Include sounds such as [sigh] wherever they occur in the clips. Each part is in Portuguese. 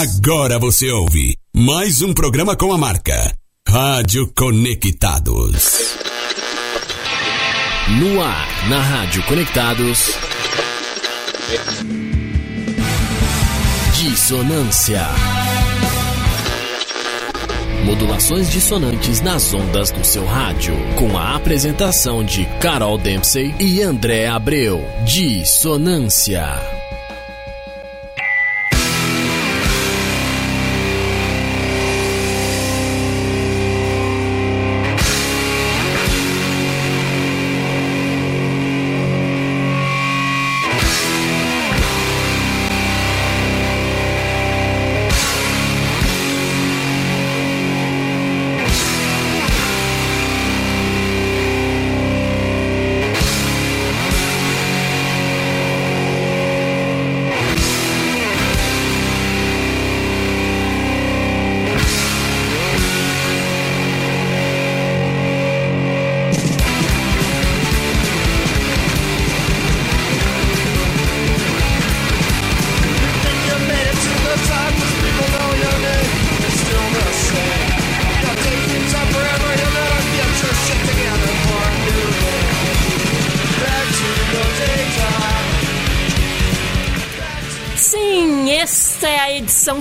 Agora você ouve mais um programa com a marca Rádio Conectados. No ar, na Rádio Conectados. Dissonância. Modulações dissonantes nas ondas do seu rádio. Com a apresentação de Carol Dempsey e André Abreu. Dissonância.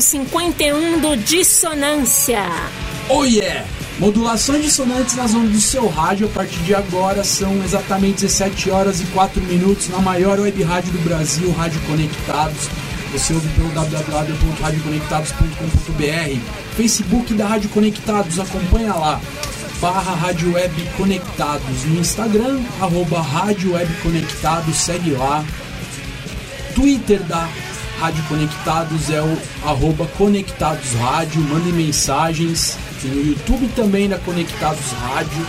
51 do Dissonância. Oh yeah! Modulações dissonantes nas ondas do seu rádio a partir de agora são exatamente 17 horas e 4 minutos na maior web rádio do Brasil, Rádio Conectados. Você ouve pelo www.radioconectados.com.br, Facebook da Rádio Conectados, acompanha lá. Barra Rádio Web Conectados no Instagram, arroba Rádio Web Conectados, segue lá. Twitter da Rádio Conectados é o arroba Conectados Rádio, mandem mensagens. Tem o YouTube também da Conectados Rádio.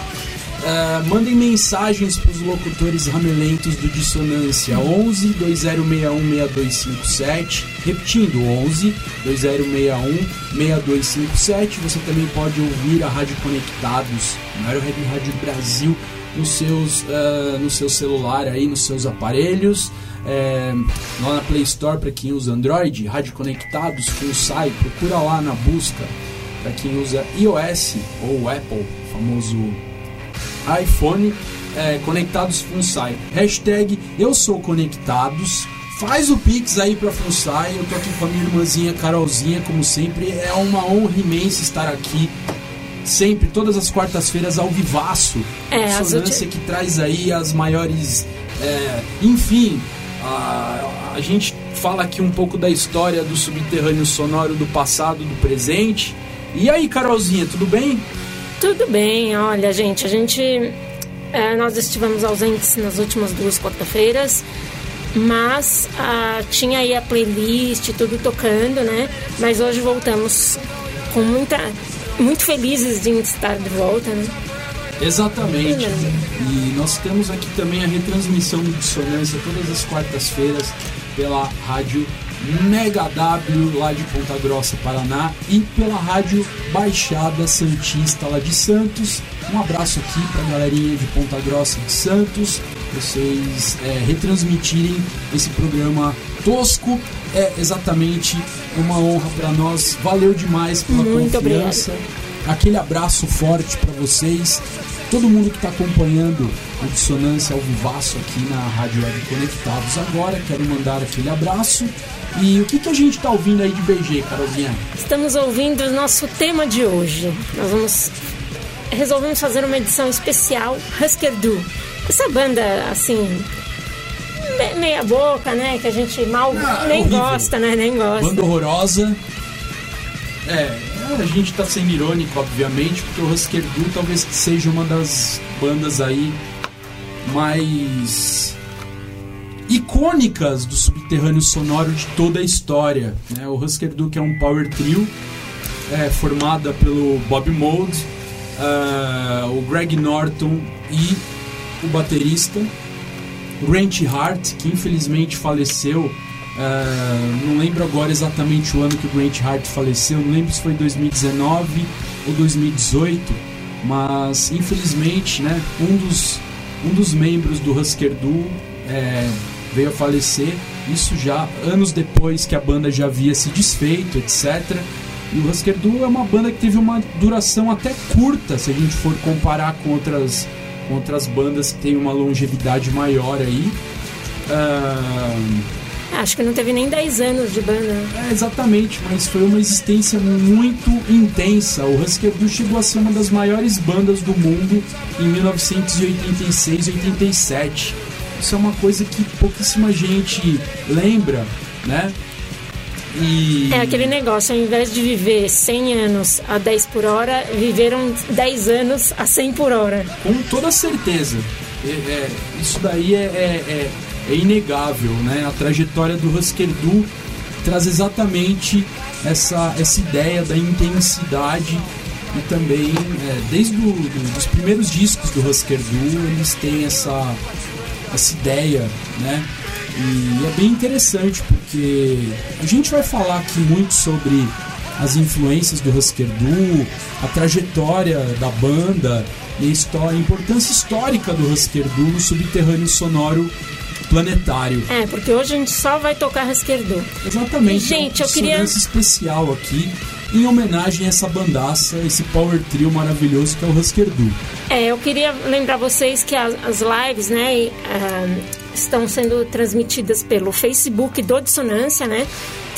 Uh, mandem mensagens para os locutores ramelentos do Dissonância 11 2061 6257 repetindo 11 2061 6257 você também pode ouvir a Rádio Conectados maior rede rádio Brasil nos seus uh, no seu celular aí nos seus aparelhos é, lá na Play Store para quem usa Android, Rádio Conectados, FunSai, procura lá na busca para quem usa iOS ou Apple, famoso iPhone, é, Conectados FunSai. Hashtag Eu Sou Conectados. Faz o Pix aí pra FunSai. Eu tô aqui com a minha irmãzinha Carolzinha, como sempre. É uma honra imensa estar aqui sempre, todas as quartas-feiras, ao vivaço. É, Dissonância que traz aí as maiores. É, enfim, a, a gente fala aqui um pouco da história do subterrâneo sonoro do passado, do presente. E aí, Carolzinha, tudo bem? Tudo bem, olha, gente, a gente. É, nós estivemos ausentes nas últimas duas quarta-feiras, mas ah, tinha aí a playlist, tudo tocando, né? Mas hoje voltamos com muita. Muito felizes de estar de volta, né? Exatamente. E nós temos aqui também a retransmissão do Dissonância todas as quartas-feiras pela rádio Mega W lá de Ponta Grossa, Paraná e pela rádio Baixada Santista lá de Santos. Um abraço aqui para a galerinha de Ponta Grossa de Santos. Vocês é, retransmitirem esse programa tosco é exatamente uma honra para nós. Valeu demais pela Muito confiança. Aquele abraço forte para vocês todo mundo que está acompanhando a dissonância ao vivaço aqui na Rádio Web Conectados agora. Quero mandar aquele abraço. E o que, que a gente está ouvindo aí de BG, Carolzinha? Estamos ouvindo o nosso tema de hoje. Nós vamos. Resolvemos fazer uma edição especial Husker Du. Essa banda, assim. Meia boca, né? Que a gente mal Ah, nem horrível. gosta, né? Nem gosta. Banda horrorosa. É, a gente está sendo irônico, obviamente, porque o Husker Du talvez seja uma das bandas aí mais icônicas do subterrâneo sonoro de toda a história. Né? O Husker Du que é um power trio é, formada pelo Bob Mould, ah, o Greg Norton e o baterista Grant Hart, que infelizmente faleceu. ah, não lembro agora exatamente o ano que o Grant Hart faleceu, não lembro se foi 2019 ou 2018, mas infelizmente, né, um dos, um dos membros do Husker Du é, veio a falecer. Isso já anos depois que a banda já havia se desfeito, etc. E o Husker Du é uma banda que teve uma duração até curta, se a gente for comparar com outras, com outras bandas que têm uma longevidade maior aí. Uh, Acho que não teve nem 10 anos de banda. É, exatamente, mas foi uma existência muito intensa. O Husker Du chegou a ser uma das maiores bandas do mundo em 1986 e 87. Isso é uma coisa que pouquíssima gente lembra, né? E... É aquele negócio, ao invés de viver 100 anos a 10 por hora, viveram 10 anos a 100 por hora. Com toda certeza. É, é, isso daí é, é, é é inegável, né? A trajetória do Husker Du traz exatamente essa, essa ideia da intensidade e também é, desde do, do, os primeiros discos do Husker Du eles têm essa essa ideia, né? E é bem interessante porque a gente vai falar aqui muito sobre as influências do Husker Du, a trajetória da banda e a, história, a importância histórica do Husker Du no subterrâneo sonoro planetário. É, porque hoje a gente só vai tocar Rasquerdô. Exatamente. E, gente, é eu queria. especial aqui em homenagem a essa bandaça, esse power trio maravilhoso que é o Husker Du. É, eu queria lembrar vocês que as, as lives, né, uh, estão sendo transmitidas pelo Facebook do Dissonância, né,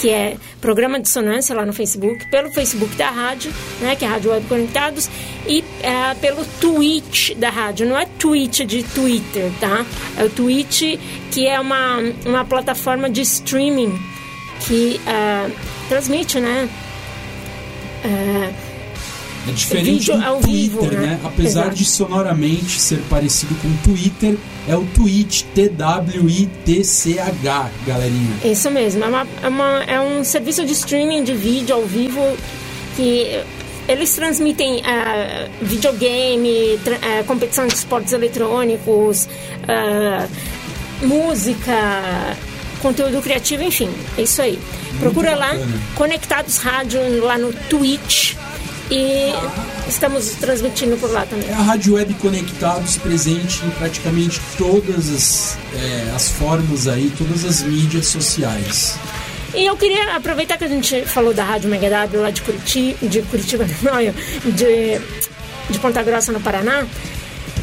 que é programa Dissonância lá no Facebook, pelo Facebook da rádio, né, que é a Rádio Web Conectados, e é, pelo Twitch da rádio. Não é Twitch de Twitter, tá? É o Twitch, que é uma, uma plataforma de streaming que uh, transmite, né? Uh, é diferente do Twitter, vivo, né? né? Apesar Exato. de sonoramente ser parecido com o Twitter, é o Twitch, T-W-I-T-C-H, galerinha. Isso mesmo, é, uma, é, uma, é um serviço de streaming de vídeo ao vivo que eles transmitem uh, videogame, tra uh, competição de esportes eletrônicos, uh, música, conteúdo criativo, enfim, é isso aí. Muito Procura bacana. lá, Conectados Rádio, lá no Twitch e estamos transmitindo por lá também. É a Rádio Web Conectados presente em praticamente todas as, é, as formas aí, todas as mídias sociais. E eu queria aproveitar que a gente falou da Rádio Mega W lá de Curitiba, de Curitiba, [laughs] não, de, de Ponta Grossa no Paraná.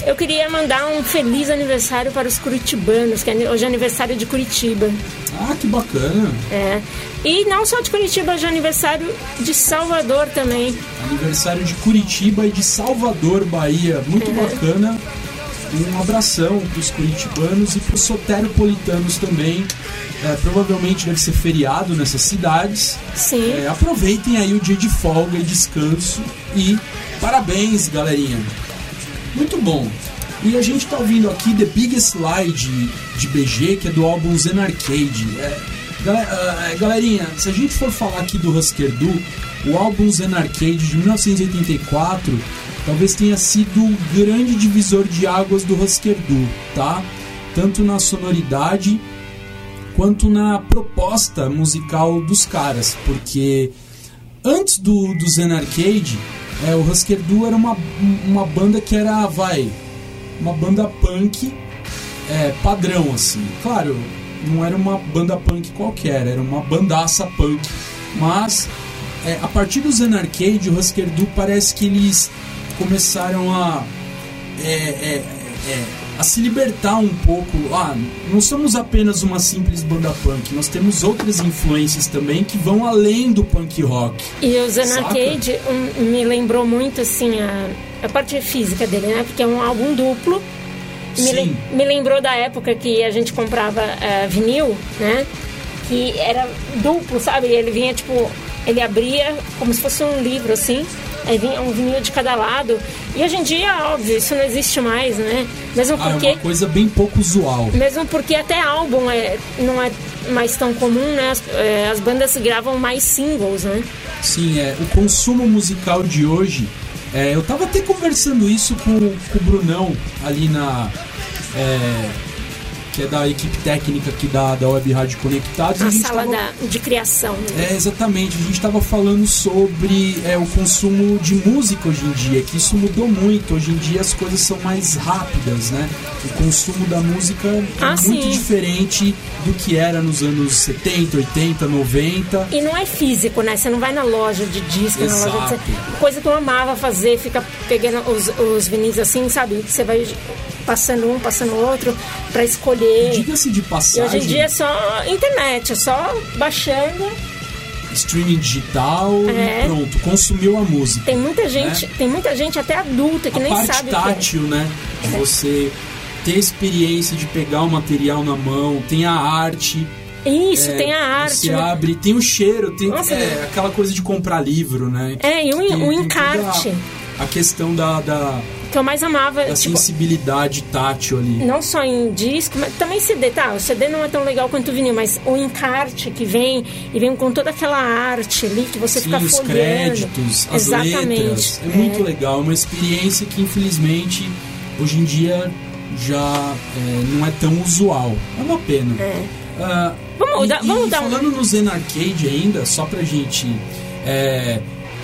Eu queria mandar um feliz aniversário para os curitibanos, que é hoje é aniversário de Curitiba. Ah, que bacana! É. E não só de Curitiba, hoje é aniversário de Salvador também. Aniversário de Curitiba e de Salvador, Bahia. Muito é. bacana. Um abração para os curitibanos e para os soteropolitanos também. É, provavelmente deve ser feriado nessas cidades. Sim. É, aproveitem aí o dia de folga e descanso. E parabéns, galerinha! Muito bom. E a gente tá ouvindo aqui The Biggest Lie de, BG, que é do álbum Zen Arcade. É, é, galerinha, se a gente for falar aqui do Husker Du, o álbum Zen Arcade de 1984 talvez tenha sido o grande divisor de águas do Husker Du, tá? Tanto na sonoridade quanto na proposta musical dos caras, porque antes do, do Zen Arcade é, o Husker Du era uma, uma banda que era, vai, uma banda punk é, padrão, assim. Claro, não era uma banda punk qualquer, era uma bandaça punk. Mas, é, a partir do Zen Arcade, o Husker Du parece que eles começaram a... É, é, é a se libertar um pouco. Ah, não somos apenas uma simples banda punk, nós temos outras influências também que vão além do punk rock. E o Zen Arcade um, me lembrou muito assim a, a parte física dele, né? Porque é um álbum duplo. Me, le, me lembrou da época que a gente comprava uh, vinil, né? Que era duplo, sabe? Ele vinha tipo, ele abria como se fosse um livro assim Vinha um vinil de cada lado. E hoje em dia, óbvio, isso não existe mais, né? Mesmo porque. Ah, é uma coisa bem pouco usual. Mesmo porque até álbum é, não é mais tão comum, né? As, é, as bandas gravam mais singles, né? Sim, é. O consumo musical de hoje. É, eu tava até conversando isso com, com o Brunão ali na. É, que é da equipe técnica aqui da, da Web Rádio Conectados. A, a sala tava, da, de criação. Né? É, exatamente. A gente estava falando sobre é, o consumo de música hoje em dia, que isso mudou muito. Hoje em dia as coisas são mais rápidas, né? O consumo da música é Ah, muito sim. diferente do que era nos anos 70, 80, 90. E não é físico, né? Você não vai na loja de disco, na loja Exato. de... Coisa que eu amava fazer, fica pegando os, os vinis assim, sabe? Você vai passando um, passando outro, pra escolher. Diga-se de E passagem, hoje em dia é só internet, é só baixando. streaming digital É. e pronto, consumiu a música. Tem muita gente, tem muita gente até adulta que a nem parte sabe o que é. tátil, né? De você ter a experiência de pegar o material na mão, tem a arte. Isso, é, tem a arte. Você né? abre, tem o cheiro, tem Nossa, é, né? aquela coisa de comprar livro, né? É, e o, Tem- o tem toda encarte, A, a questão da, da, que eu mais amava, da tipo, sensibilidade tátil ali. não só em disco, mas também CD, tá? O CD não é tão legal quanto o vinil, mas o encarte que vem e vem com toda aquela arte ali que você Sim, fica os folheando. créditos, as Exatamente. letras. É muito legal, é uma experiência que infelizmente hoje em dia já é, não é tão usual. É uma pena. Ah, Vamos e, dar- e vamos dar um- falando no Zen Arcade ainda, só pra gente. é,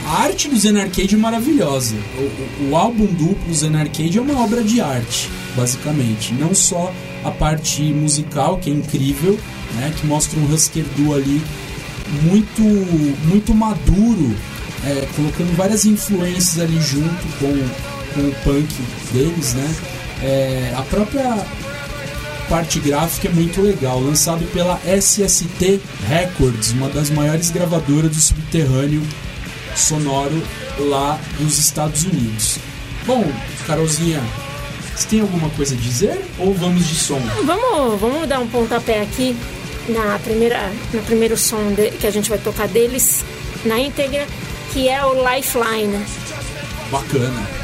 a arte do Zen Arcade é maravilhosa. O, o- o álbum duplo Zen Arcade é uma obra de arte, basicamente. Não só a parte musical, que é incrível, né, que mostra um Husker Du ali muito, muito maduro, é, colocando várias influências ali junto com, com o punk deles, né? É, a própria parte gráfica é muito legal, lançado pela SST Records, uma das maiores gravadoras do subterrâneo sonoro lá dos Estados Unidos. Bom, Carolzinha, você tem alguma coisa a dizer ou vamos de som? Vamos, vamos dar um pontapé aqui na primeira, no primeiro som de- que a gente vai tocar deles na íntegra, que é o Lifeline. Bacana.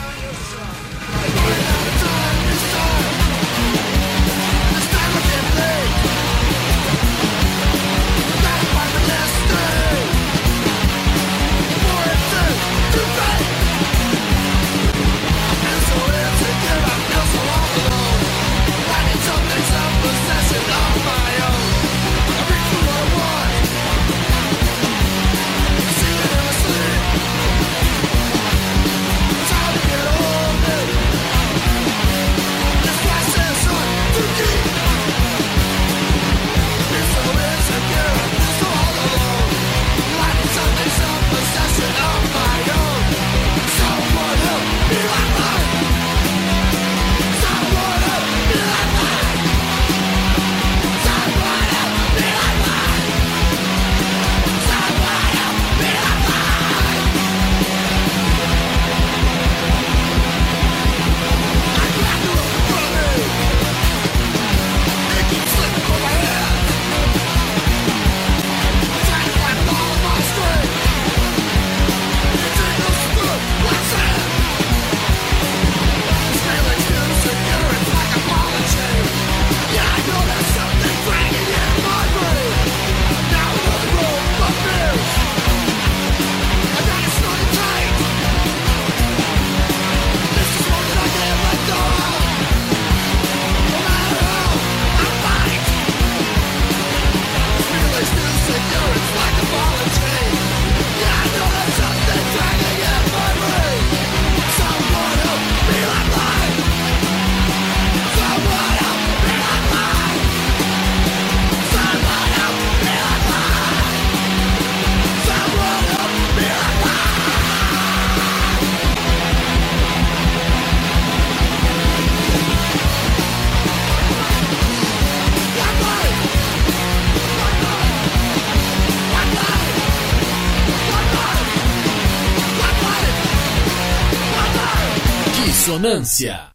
Dissonância.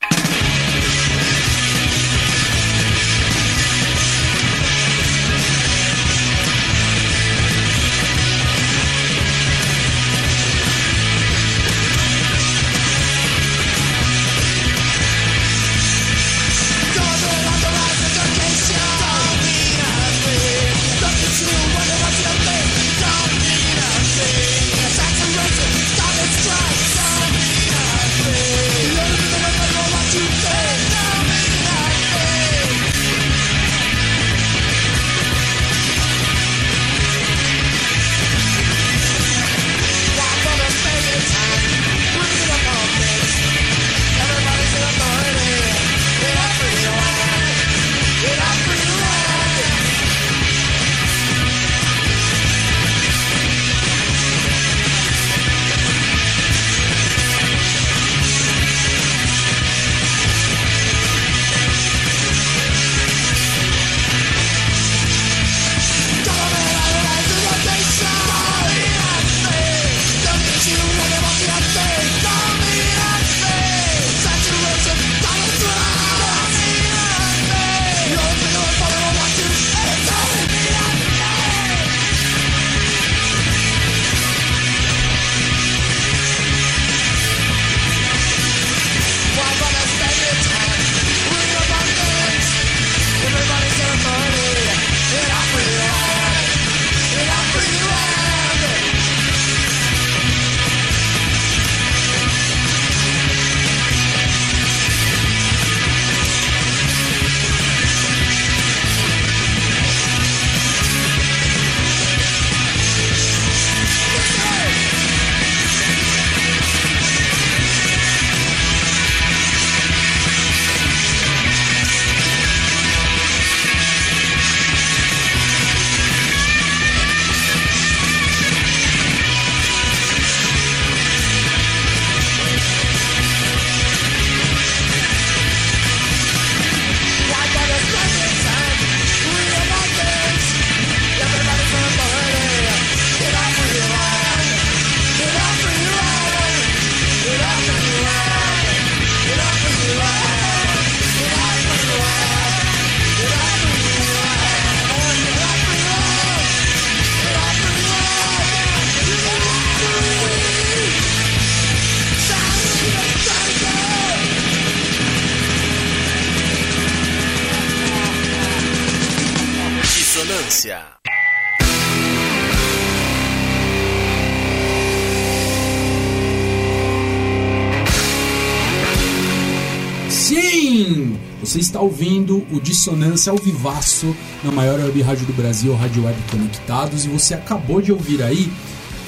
Dissonância ao vivaço na maior web rádio do Brasil, Rádio Web Conectados, e você acabou de ouvir aí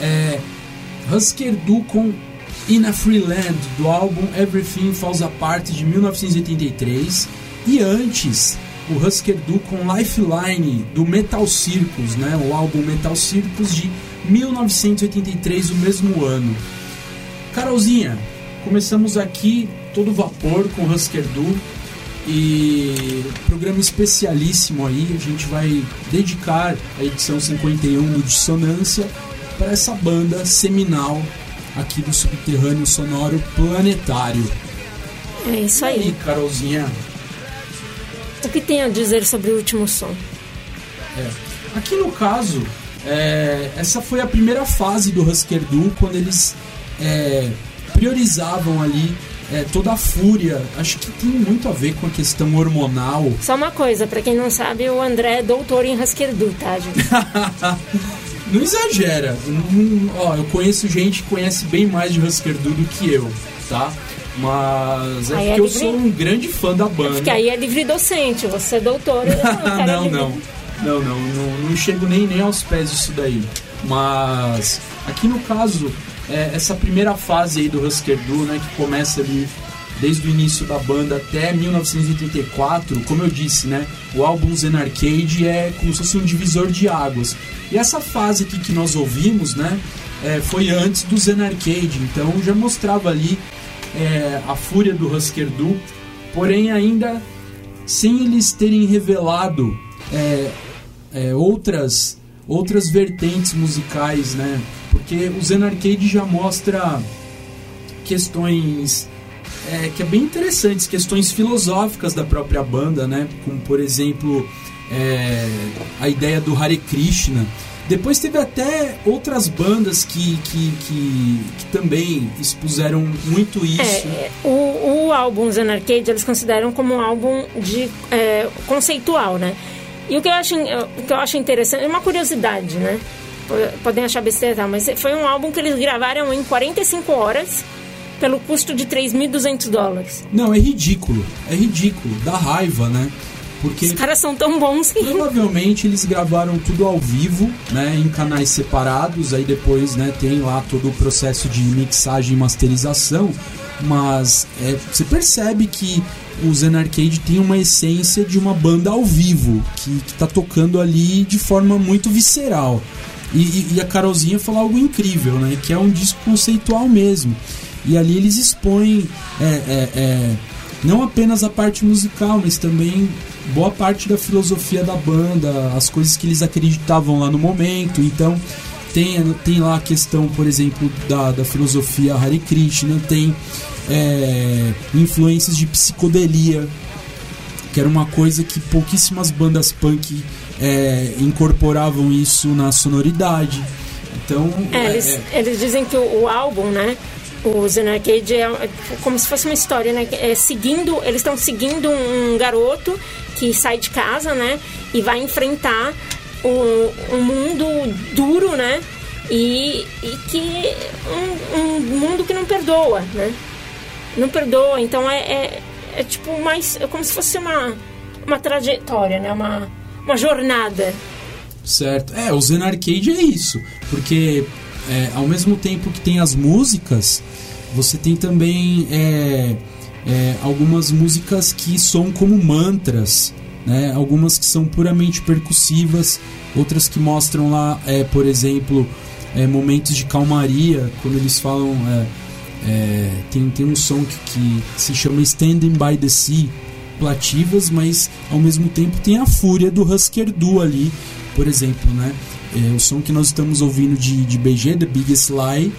é, Husker Du com In a Free Land, do álbum Everything Falls Apart de 1983, e antes o Husker Du com Lifeline do Metal Circus, né, o álbum Metal Circus de 1983, o mesmo ano. Carolzinha, começamos aqui todo vapor com Husker Du e programa especialíssimo aí, a gente vai dedicar a edição 51 do Dissonância para essa banda seminal aqui do subterrâneo sonoro planetário. É isso aí. E aí, Carolzinha? O que tem a dizer sobre o último som? É. Aqui no caso, é, essa foi a primeira fase do Husker Du, quando eles é, priorizavam ali é, toda a fúria. Acho que tem muito a ver com a questão hormonal. Só uma coisa, para quem não sabe, o André é doutor em Husker Du, tá, gente? [laughs] não exagera. Não, ó, eu conheço gente que conhece bem mais de Husker Du do que eu, tá? Mas é Aí porque é eu sou um grande fã da banda. Porque aí é livre docente, você é doutor. [laughs] eu não, não, não, não, não, não, não chego nem, nem aos pés disso daí. Mas aqui no caso, é, essa primeira fase aí do Husker Du, né, que começa ali desde o início da banda até 1984, como eu disse, né, o álbum Zen Arcade é como se fosse um divisor de águas. E essa fase aqui que nós ouvimos, né, é, foi antes do Zen Arcade, então já mostrava ali é, a fúria do Husker Du, porém ainda sem eles terem revelado é, é, outras outras vertentes musicais, né? Porque o Zen Arcade já mostra questões é, que é bem interessantes, questões filosóficas da própria banda, né? Como por exemplo é, a ideia do Hare Krishna. Depois teve até outras bandas que, que, que, que também expuseram muito isso. É, o, o álbum Zen Arcade eles consideram como um álbum de é, conceitual, né? E o que eu acho, o que eu acho interessante, é uma curiosidade, né? Podem achar besteira, tal, mas foi um álbum que eles gravaram em 45 horas pelo custo de 3.200 dólares. Não, é ridículo. É ridículo. Dá raiva, né? Porque Os caras são tão bons que... provavelmente eles gravaram tudo ao vivo, né? Em canais separados. Aí depois, né? Tem lá todo o processo de mixagem e masterização. Mas é, você percebe que o Zen Arcade tem uma essência de uma banda ao vivo. Que, que tá tocando ali de forma muito visceral. E, e- a Carolzinha falou algo incrível, né? Que é um disco conceitual mesmo. E ali eles expõem é, é, é, não apenas a parte musical, mas também boa parte da filosofia da banda, as coisas que eles acreditavam lá no momento. Então tem, tem lá a questão, por exemplo, da, da filosofia Hare Krishna, tem é, influências de psicodelia, que era uma coisa que pouquíssimas bandas punk é, incorporavam isso na sonoridade. Então, É, eles, é, eles dizem que o, o álbum, né? O Zen Arcade é, é como se fosse uma história, né? É seguindo, eles estão seguindo um garoto que sai de casa, né? E vai enfrentar um, um mundo duro, né? E, e que um, um mundo que não perdoa, né? Não perdoa, então é, é, é tipo mais é como se fosse uma uma trajetória, né? Uma uma jornada. Certo. É, o Zen Arcade é isso. Porque é, ao mesmo tempo que tem as músicas, você tem também é, é, algumas músicas que soam como mantras. Né? Algumas que são puramente percussivas, outras que mostram lá, é, por exemplo, é, momentos de calmaria, quando eles falam. é, tem, tem um som que, que se chama Standing by the Sea, plativas, mas ao mesmo tempo tem a fúria do Husker Du ali, por exemplo, né? É, o som que nós estamos ouvindo de, de BG, The Biggest Lie,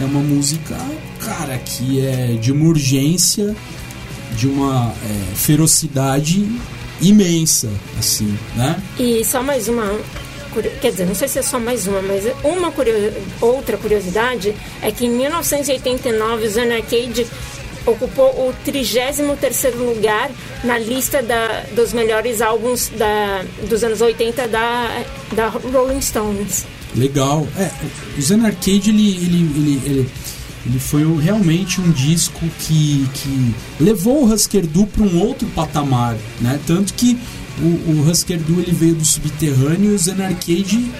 é uma música, cara, que é de uma urgência, de uma é, ferocidade imensa, assim, né? E só mais uma. Quer dizer, não sei se é só mais uma, mas uma outra curiosidade é que em 1989 o Zen Arcade ocupou o 33 lugar na lista da, dos melhores álbuns da, dos anos 80 da, da Rolling Stones. Legal. É, o Zen Arcade, ele, ele, ele, ele, ele foi realmente um disco que, que levou o Husker Du para um outro patamar, né? Tanto que o, o Husker Du ele veio do subterrâneo e o Zen Arcade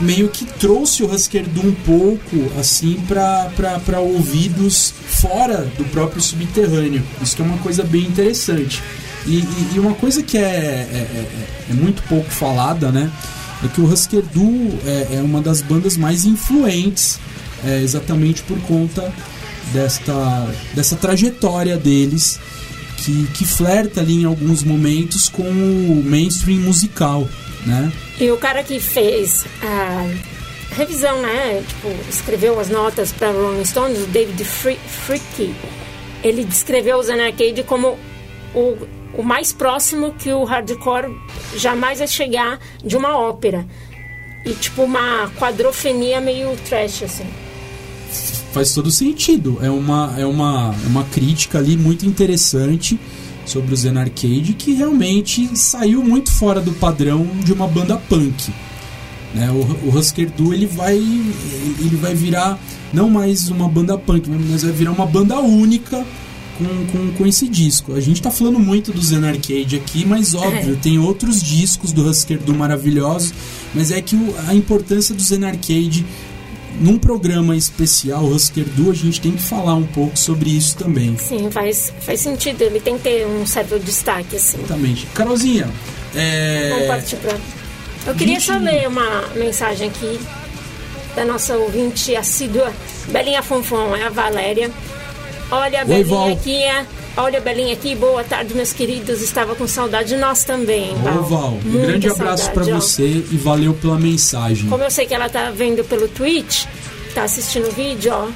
meio que trouxe o Husker Du um pouco assim para ouvidos fora do próprio subterrâneo. Isso que é uma coisa bem interessante. E, e, e uma coisa que é, é, é, é, muito pouco falada, né? É que o Husker Du é, é uma das bandas mais influentes, é, exatamente por conta desta, dessa trajetória deles, que, que flerta ali em alguns momentos com o mainstream musical né? E o cara que fez a revisão, né? Tipo, escreveu as notas para Rolling Stones, o David Fricke, ele descreveu o Zen Arcade como o, o mais próximo que o hardcore jamais vai chegar de uma ópera. E tipo uma quadrofenia meio trash, assim. Faz todo sentido. É uma, é uma, é uma crítica ali muito interessante sobre o Zen Arcade que realmente saiu muito fora do padrão de uma banda punk. Né? O, o Husker Du ele vai, ele vai virar não mais uma banda punk, mas vai virar uma banda única com, com, com esse disco. A gente está falando muito do Zen Arcade aqui, mas óbvio, [laughs] tem outros discos do Husker Du maravilhosos, mas é que o, a importância do Zen Arcade num programa especial Husker Du, a gente tem que falar um pouco sobre isso também. Sim, faz, faz sentido. Ele tem que ter um certo destaque, assim. Exatamente. Carolzinha, é... Vamos partir pra... Eu queria só ler uma mensagem aqui da nossa ouvinte assídua, Belinha Fonfon, é a Valéria. Olha, a Belinha Val. aqui é... Olha, Belinha aqui, boa tarde, meus queridos. Estava com saudade de nós também, Val. Ô, Val, um grande abraço para você e valeu pela mensagem. Como eu sei que ela tá vendo pelo Twitch, tá assistindo o vídeo, ó.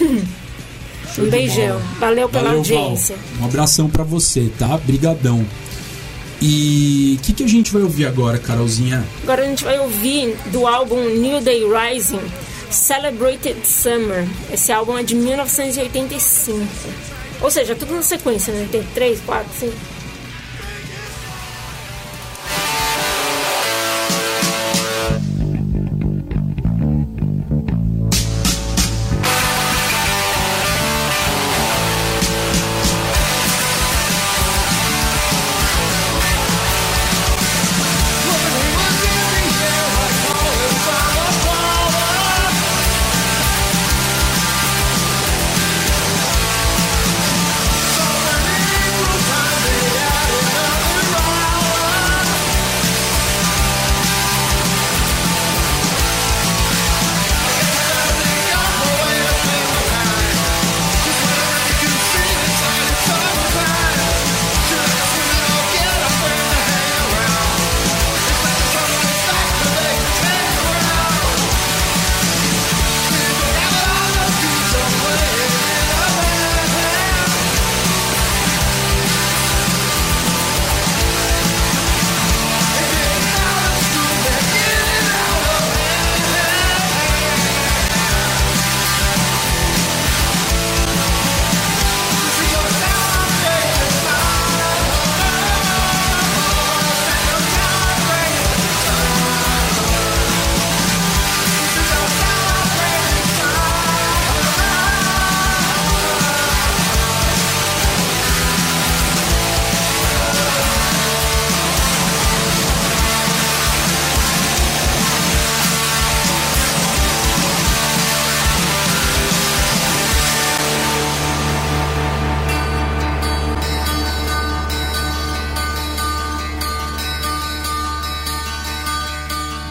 [laughs] um beijão. Valeu pela valeu, audiência. Val. Um abração para você, tá? Brigadão. E o que, que a gente vai ouvir agora, Carolzinha? Agora a gente vai ouvir do álbum New Day Rising, Celebrated Summer. Esse álbum é de 1985. Ou seja, tudo na sequência, né? Tem 3,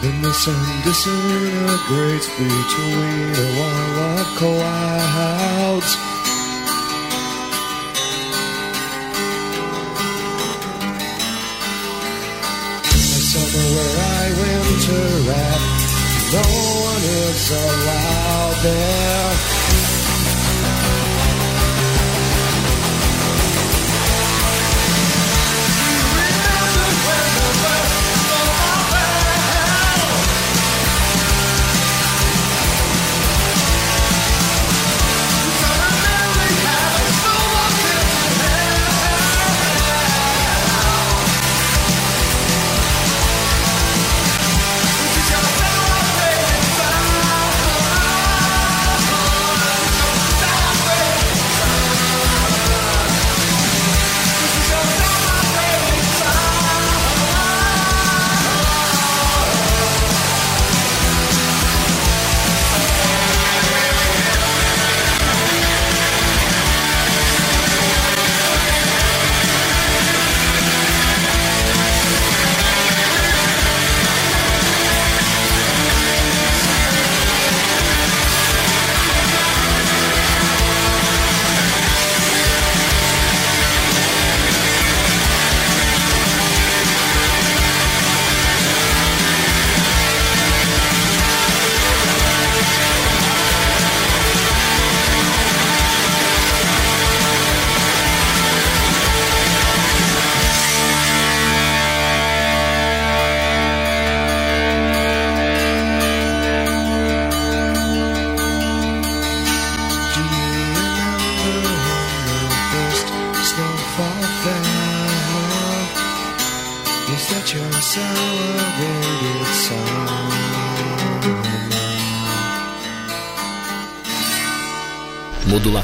4, 5. sun disintegrates between the white clouds. Summer where I winter at, no one is allowed there.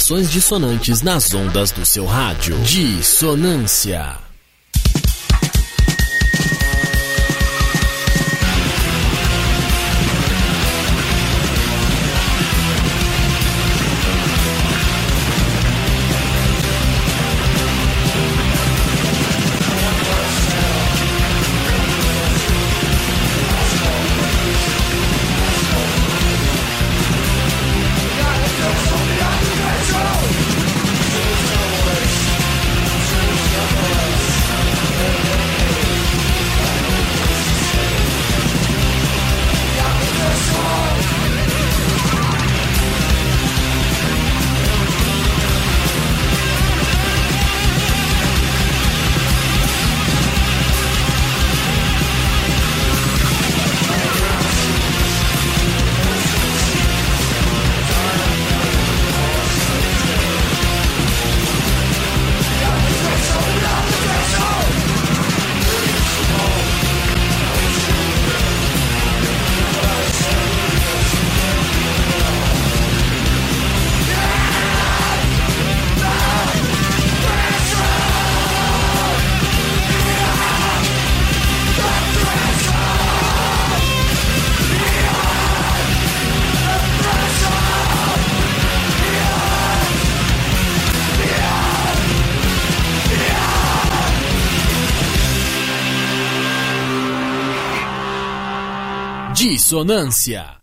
Modulações dissonantes nas ondas do seu rádio. Dissonância. Dissonância.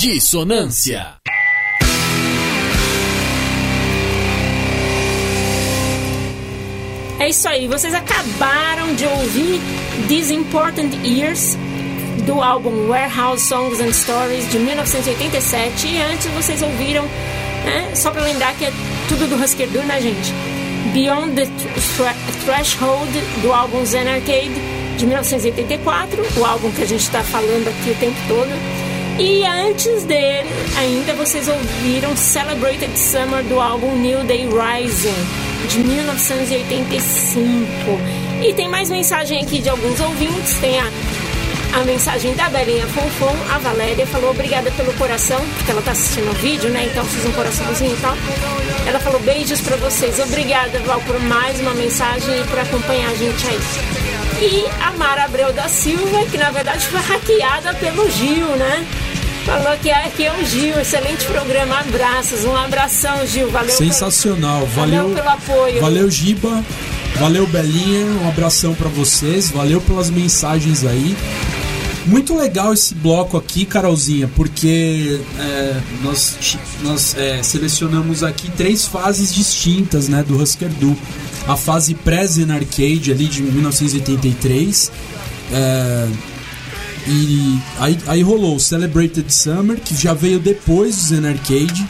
Dissonância. É isso aí, vocês acabaram de ouvir These Important Years do álbum Warehouse Songs and Stories de 1987 e antes vocês ouviram, né, só para lembrar que é tudo do Husker Du, né gente? Beyond the Threshold do álbum Zen Arcade de 1984, o álbum que a gente está falando aqui o tempo todo. E antes dele, ainda vocês ouviram Celebrated Summer do álbum New Day Rising de 1985. E tem mais mensagem aqui de alguns ouvintes. Tem a, a mensagem da Belinha Fonfon. A Valéria falou obrigada pelo coração, porque ela tá assistindo o vídeo, né? Então fiz um coraçãozinho e tal. Ela falou beijos para vocês. Obrigada, Val, por mais uma mensagem e por acompanhar a gente aí. E a Mara Abreu da Silva, que na verdade foi hackeada pelo Gil, né? Falou que aqui é o Gil, excelente programa, abraços, um abração, Gil, valeu. Sensacional, pelo, valeu, valeu pelo apoio. Valeu, Giba, valeu, Belinha, um abração para vocês, valeu pelas mensagens aí. Muito legal esse bloco aqui, Carolzinha, porque é, nós, nós é, selecionamos aqui três fases distintas né, do Husker Du. A fase pré-Zen Arcade ali de 1983. É, e aí, aí rolou o Celebrated Summer, que já veio depois do Zen Arcade.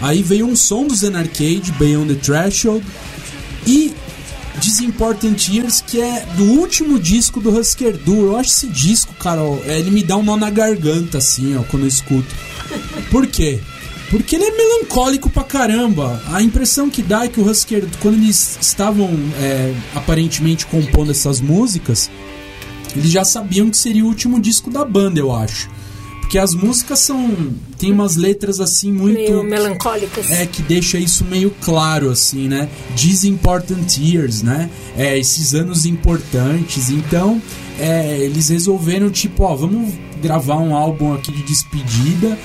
Aí veio um som do Zen Arcade, Beyond the Threshold. E Disimportant Years, que é do último disco do Husker Du. Eu acho esse disco, cara, ó, ele me dá um nó na garganta, assim, ó, quando eu escuto. Por quê? Porque ele é melancólico pra caramba. A impressão que dá é que o Husker, quando eles estavam é, aparentemente compondo essas músicas, eles já sabiam que seria o último disco da banda, eu acho. Porque as músicas são. tem umas letras assim muito. Meio melancólicas. É, que deixa isso meio claro, assim, né? These important years, né? É, esses anos importantes. Então, é, eles resolveram, tipo, ó, vamos gravar um álbum aqui de despedida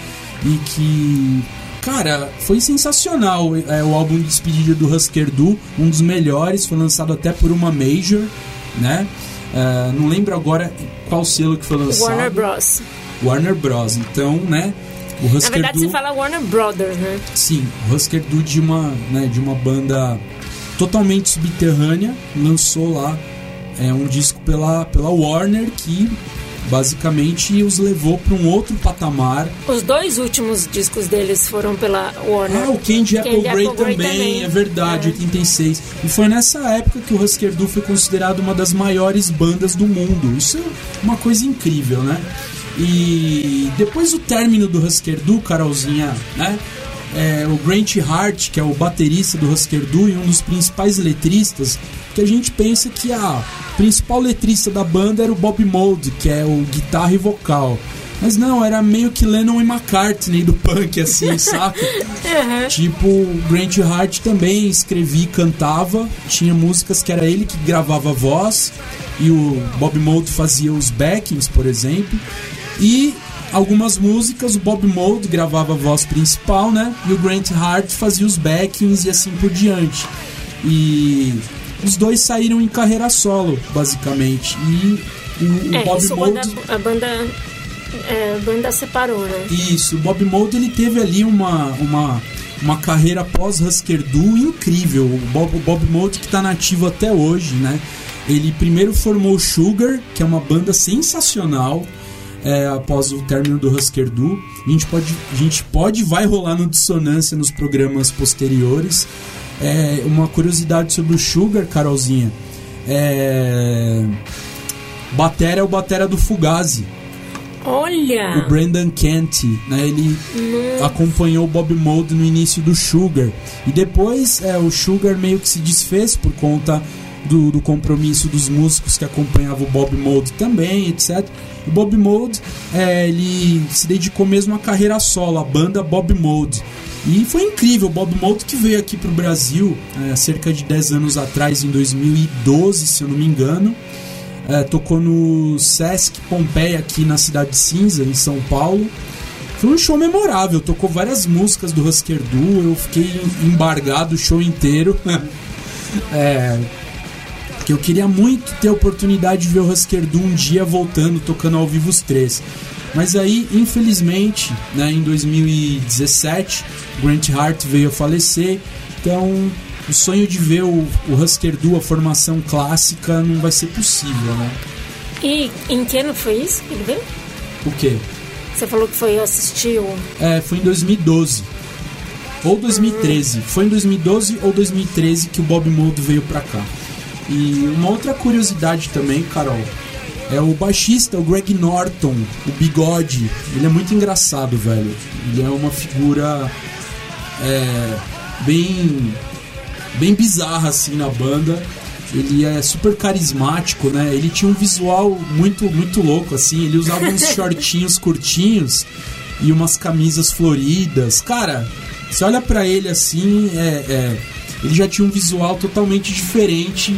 e que. Cara, foi sensacional é, o álbum de despedida do Husker Du, um dos melhores, foi lançado até por uma Major, né? Uh, não lembro agora qual selo que foi lançado. Warner Bros. Warner Bros. Então, né? O Husker Na verdade, Du, você fala Warner Brothers, né? Sim, o Husker Du de uma, né, de uma banda totalmente subterrânea lançou lá é, um disco pela, pela Warner que basicamente os levou para um outro patamar. Os dois últimos discos deles foram pela Warner. Ah, o Candy Apple Grey Apple Grey também, também. é verdade, É. 86. E foi nessa época que o Husker Du foi considerado uma das maiores bandas do mundo. Isso é uma coisa incrível, né? E depois do término do Husker Du, Carolzinha, né? É, o Grant Hart, que é o baterista do Husker Du e um dos principais letristas, que a gente pensa que a principal letrista da banda era o Bob Mould, que é o guitarra e vocal. Mas não, era meio que Lennon e McCartney do punk, assim, [laughs] saca? Tipo, o Grant Hart também escrevia e cantava, tinha músicas que era ele que gravava a voz, e o Bob Mould fazia os backings, por exemplo. E algumas músicas o Bob Mould gravava a voz principal, né? E o Grant Hart fazia os backings e assim por diante. E os dois saíram em carreira solo, basicamente. E o, o É, Bob isso Mould a, banda. é, a banda separou, né? isso, o Bob Mould ele teve ali uma, uma, uma carreira pós Husker Du incrível. O Bob, o Bob Mould que está nativo até hoje, né? Ele primeiro formou Sugar, que é uma banda sensacional. É, após o término do Husker Du, a gente pode, a gente pode vai rolar no dissonância nos programas posteriores. É, uma curiosidade sobre o Sugar, Carolzinha. É, Batera é o Batera do Fugazi Olha! o Brendan Kent, né? Ele acompanhou o Bob Mould no início do Sugar e depois é, o Sugar meio que se desfez por conta do, do compromisso dos músicos que acompanhavam o Bob Mould também, etc. O Bob Mould é, ele se dedicou mesmo à carreira solo, a banda Bob Mould. E foi incrível, o Bob Mould que veio aqui pro Brasil é, cerca de 10 anos atrás, em 2012, se eu não me engano. É, tocou no Sesc Pompeia aqui na Cidade Cinza, em São Paulo. Foi um show memorável, tocou várias músicas do Husker Du, eu fiquei embargado o show inteiro. [laughs] é, que eu queria muito ter a oportunidade de ver o Husker Du um dia voltando, tocando ao vivo os três. Mas aí, infelizmente, né, em 2017, Grant Hart veio a falecer, então o sonho de ver o, o Husker Du, a formação clássica, não vai ser possível, né? E em que ano foi isso que ele veio? O quê? Você falou que foi assistir o... É, foi em 2012. Ou 2013. Foi em 2012 ou 2013 que o Bob Mould veio pra cá. E uma outra curiosidade também, Carol, é o baixista, o Greg Norton, o bigode. Ele é muito engraçado, velho. Ele é uma figura é, bem bem bizarra assim na banda. Ele é super carismático, né? Ele tinha um visual muito muito louco assim. Ele usava uns [laughs] shortinhos curtinhos e umas camisas floridas. Cara, você olha pra ele assim, é, é, ele já tinha um visual totalmente diferente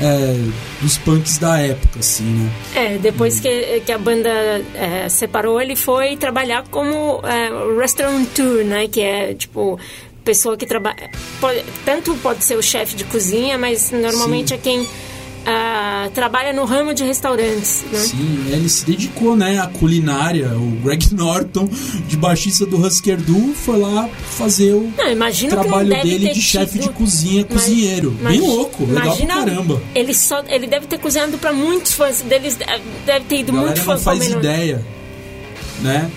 é, dos punks da época, assim, né? É, depois que, que a banda é, separou, ele foi trabalhar como é, restaurant tour, né? Que é, tipo, pessoa que trabalha... Tanto pode ser o chefe de cozinha, mas normalmente Sim. é quem ah, trabalha no ramo de restaurantes, né? Sim, ele se dedicou, né, à culinária. O Greg [laughs] Norton, de baixista do Husker Du, foi lá fazer o Não, trabalho dele de chefe de cozinha, Mas- cozinheiro. Bem imagi- louco, legal imagina- pra caramba. Ele só, ele deve ter cozinhado para muitos fãs deles, deve ter ido muito fã não faz ideia, né?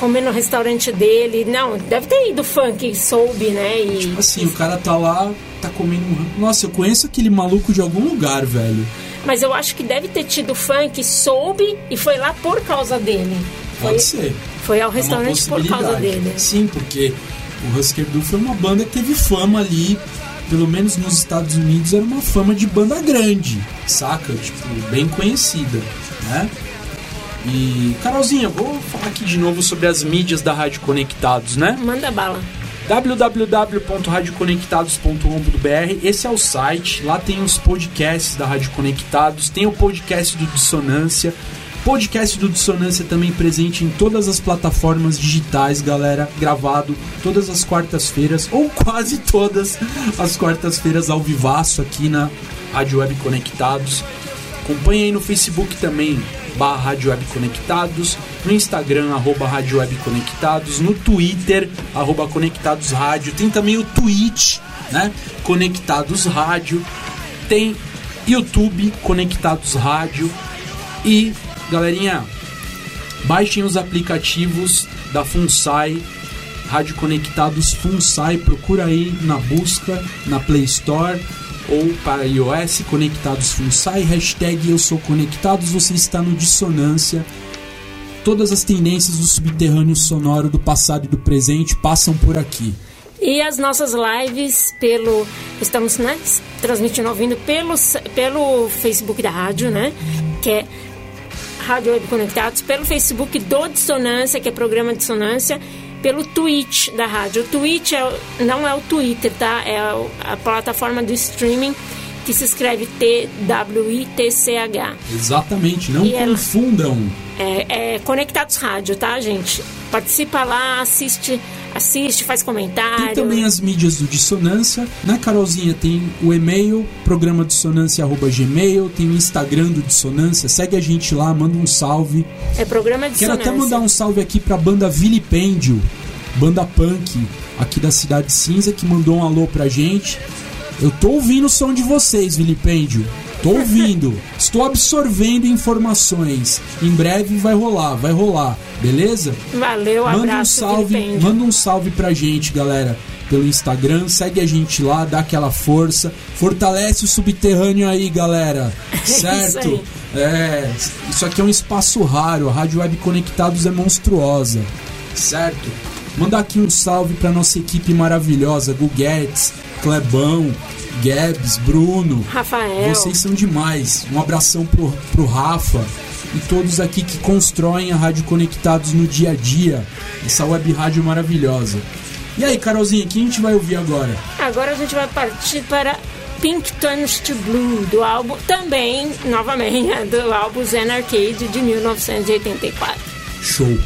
Comer no restaurante dele. Não, deve ter ido fã que soube, né? E, Assim, o cara tá lá, tá comendo um... Nossa, eu conheço aquele maluco de algum lugar, velho. Mas eu acho que deve ter tido fã que soube e foi lá por causa dele. Foi, Pode ser. foi ao É restaurante por causa dele. Sim, porque o Husker Du foi uma banda que teve fama ali, pelo menos nos Estados Unidos, era uma fama de banda grande, saca? Tipo, bem conhecida, né? E, Carolzinha, vou falar aqui de novo sobre as mídias da Rádio Conectados, né? Manda bala. www.radioconectados.com.br Esse é o site, lá tem os podcasts da Rádio Conectados, tem o podcast do Dissonância, podcast do Dissonância também presente em todas as plataformas digitais, galera, gravado todas as quartas-feiras, ou quase todas as quartas-feiras ao vivaço aqui na Rádio Web Conectados. Acompanhe aí no Facebook também, barra Rádio Web Conectados, no Instagram, arroba Rádio Web Conectados, no Twitter, arroba Conectados Rádio, tem também o Twitch, né? Conectados Rádio, tem YouTube, Conectados Rádio. E, galerinha, baixem os aplicativos da FUNSAI, Rádio Conectados FUNSAI, procura aí na busca, na Play Store ou para iOS, Conectados FUNSAI, hashtag Eu Sou Conectados, você está no Dissonância. Todas as tendências do subterrâneo sonoro do passado e do presente passam por aqui. E as nossas lives pelo. Estamos né, transmitindo ouvindo pelo, pelo Facebook da rádio, né? Que é Rádio Web Conectados, pelo Facebook do Dissonância, que é programa Dissonância, pelo Twitch da rádio. O Twitch é, não é o Twitter, tá? É a plataforma do streaming que se escreve T-W-I-T-C-H. Exatamente, não E confundam. É, é Conectados Rádio, tá, gente? Participa lá, assiste, assiste, faz comentário. Tem também as mídias do Dissonância. Na Carolzinha tem o e-mail, programa dissonância.gmail, tem o Instagram do Dissonância. Segue a gente lá, manda um salve. É programa Quero Dissonância. até mandar um salve aqui pra banda Vilipêndio, banda punk aqui da Cidade Cinza, que mandou um alô pra gente. Eu tô ouvindo o som de vocês, Vilipêndio. Tô ouvindo. Estou absorvendo informações. Em breve vai rolar, vai rolar. Beleza? Valeu, Manda um abraço, salve, Vilipêndio. manda um salve pra gente, galera, pelo Instagram, segue a gente lá, dá aquela força, fortalece o subterrâneo aí, galera. [laughs] Certo? aí. É, isso aqui é um espaço raro, a Rádio Web Conectados é monstruosa. Certo? Manda aqui um salve pra nossa equipe maravilhosa, Guguetes, Clebão, Gabs, Bruno. Rafael. Vocês são demais. Um abração pro, pro Rafa e todos aqui que constroem a Rádio Conectados no dia a dia. Essa web rádio maravilhosa. E aí, Carolzinha, o que a gente vai ouvir agora? Agora a gente vai partir para Pink Turns to Blue, do álbum, também, novamente, [laughs] do álbum Zen Arcade de 1984. Show.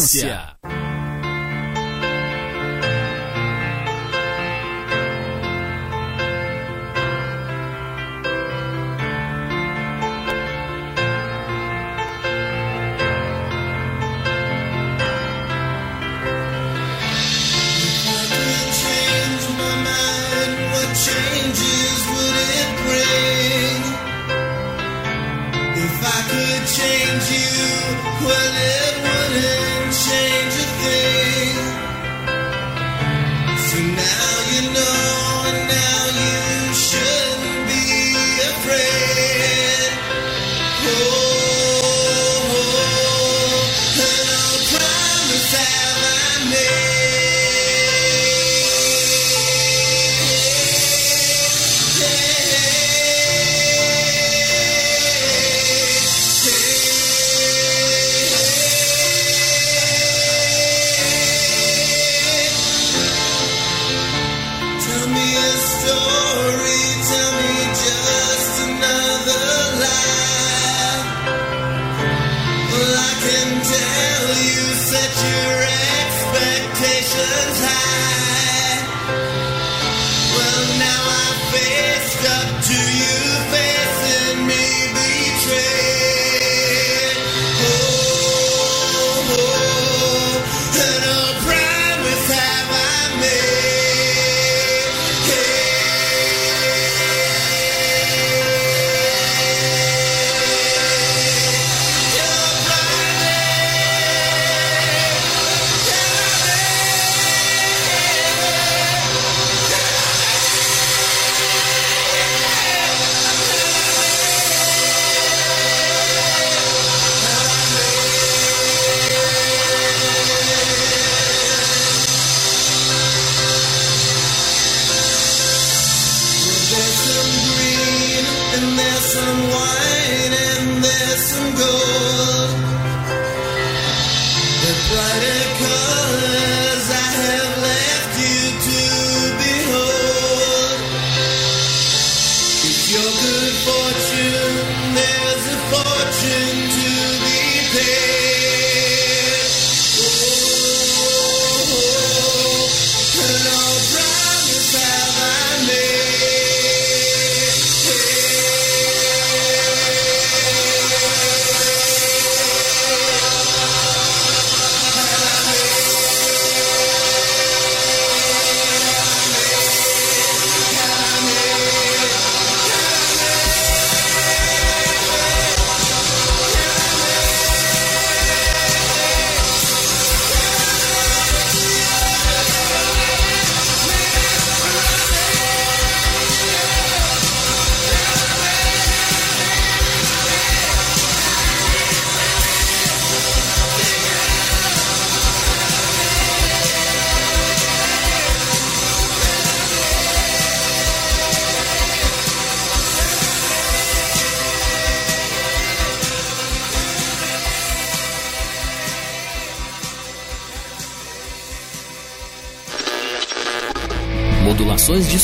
Dissonância.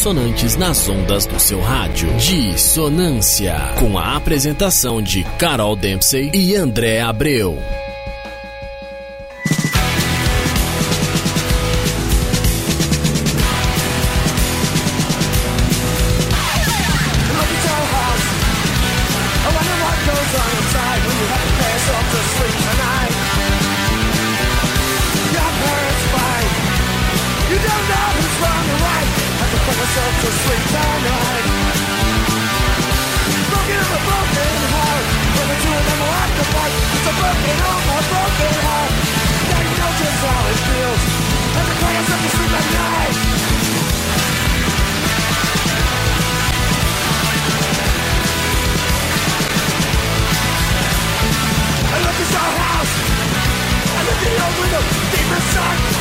Dissonantes nas ondas do seu rádio. Dissonância, com a apresentação de Carol Dempsey e André Abreu.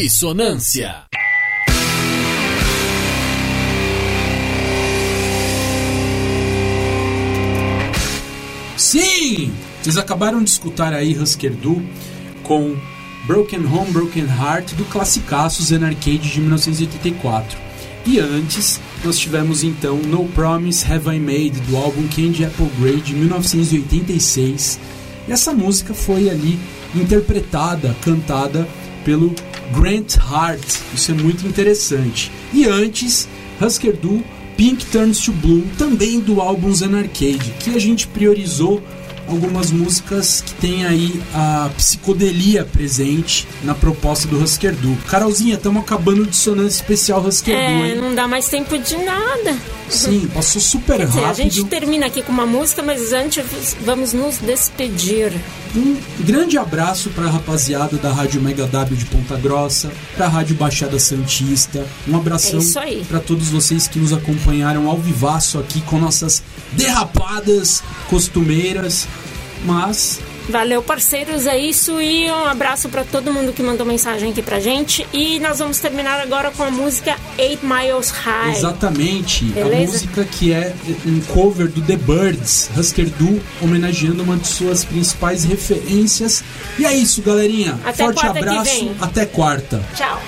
Dissonância. Sim! Vocês acabaram de escutar aí Husker Du com Broken Home, Broken Heart do classicaço Zen Arcade de 1984. E antes, nós tivemos então No Promise Have I Made do álbum Candy Apple Grey de 1986. E essa música foi ali interpretada, cantada pelo Grant Hart. Isso é muito interessante. E antes, Husker Du Pink Turns to Blue, também do álbum Zen Arcade, que a gente priorizou algumas músicas que tem aí a psicodelia presente na proposta do Husker Du. Carolzinha, estamos acabando o dissonância especial Husker Du, É, hein? não dá mais tempo de nada. Sim, passou super Quer dizer, a rápido. gente termina aqui com uma música, mas antes vamos nos despedir. Um grande abraço para a rapaziada da Rádio Mega W de Ponta Grossa, para a Rádio Baixada Santista. Um abração É para todos vocês que nos acompanharam ao vivaço aqui com nossas derrapadas costumeiras. Mas Valeu, parceiros, é isso. E um abraço para todo mundo que mandou mensagem aqui pra gente. E nós vamos terminar agora com a música Eight Miles High. exatamente a Beleza? música que é um cover do The Birds, Husker Du, homenageando uma de suas principais referências. E é isso, galerinha. Até Forte abraço, até quarta. Tchau.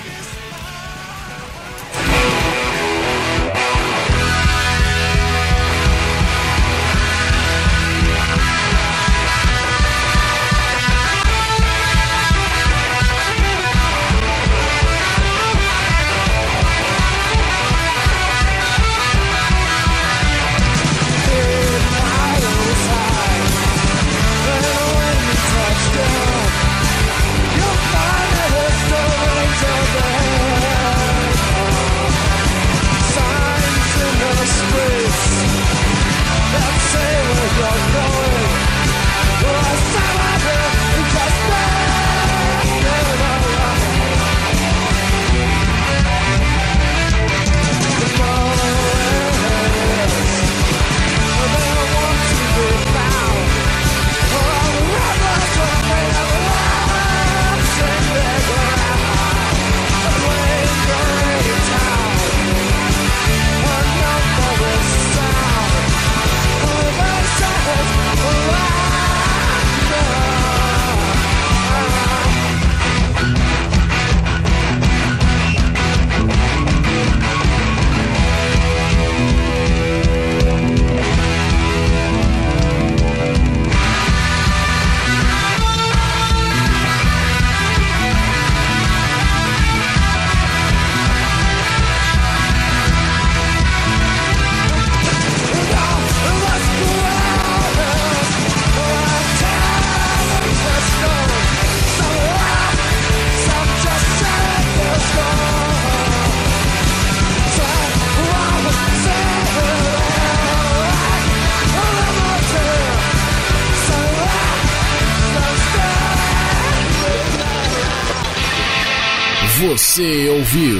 Você ouviu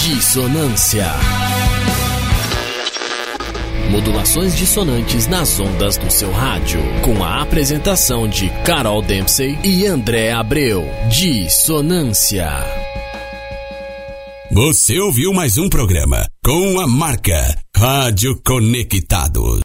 Dissonância. Modulações dissonantes nas ondas do seu rádio, com a apresentação de Carol Dempsey e André Abreu. Dissonância. Você ouviu mais um programa com a marca Rádio Conectado.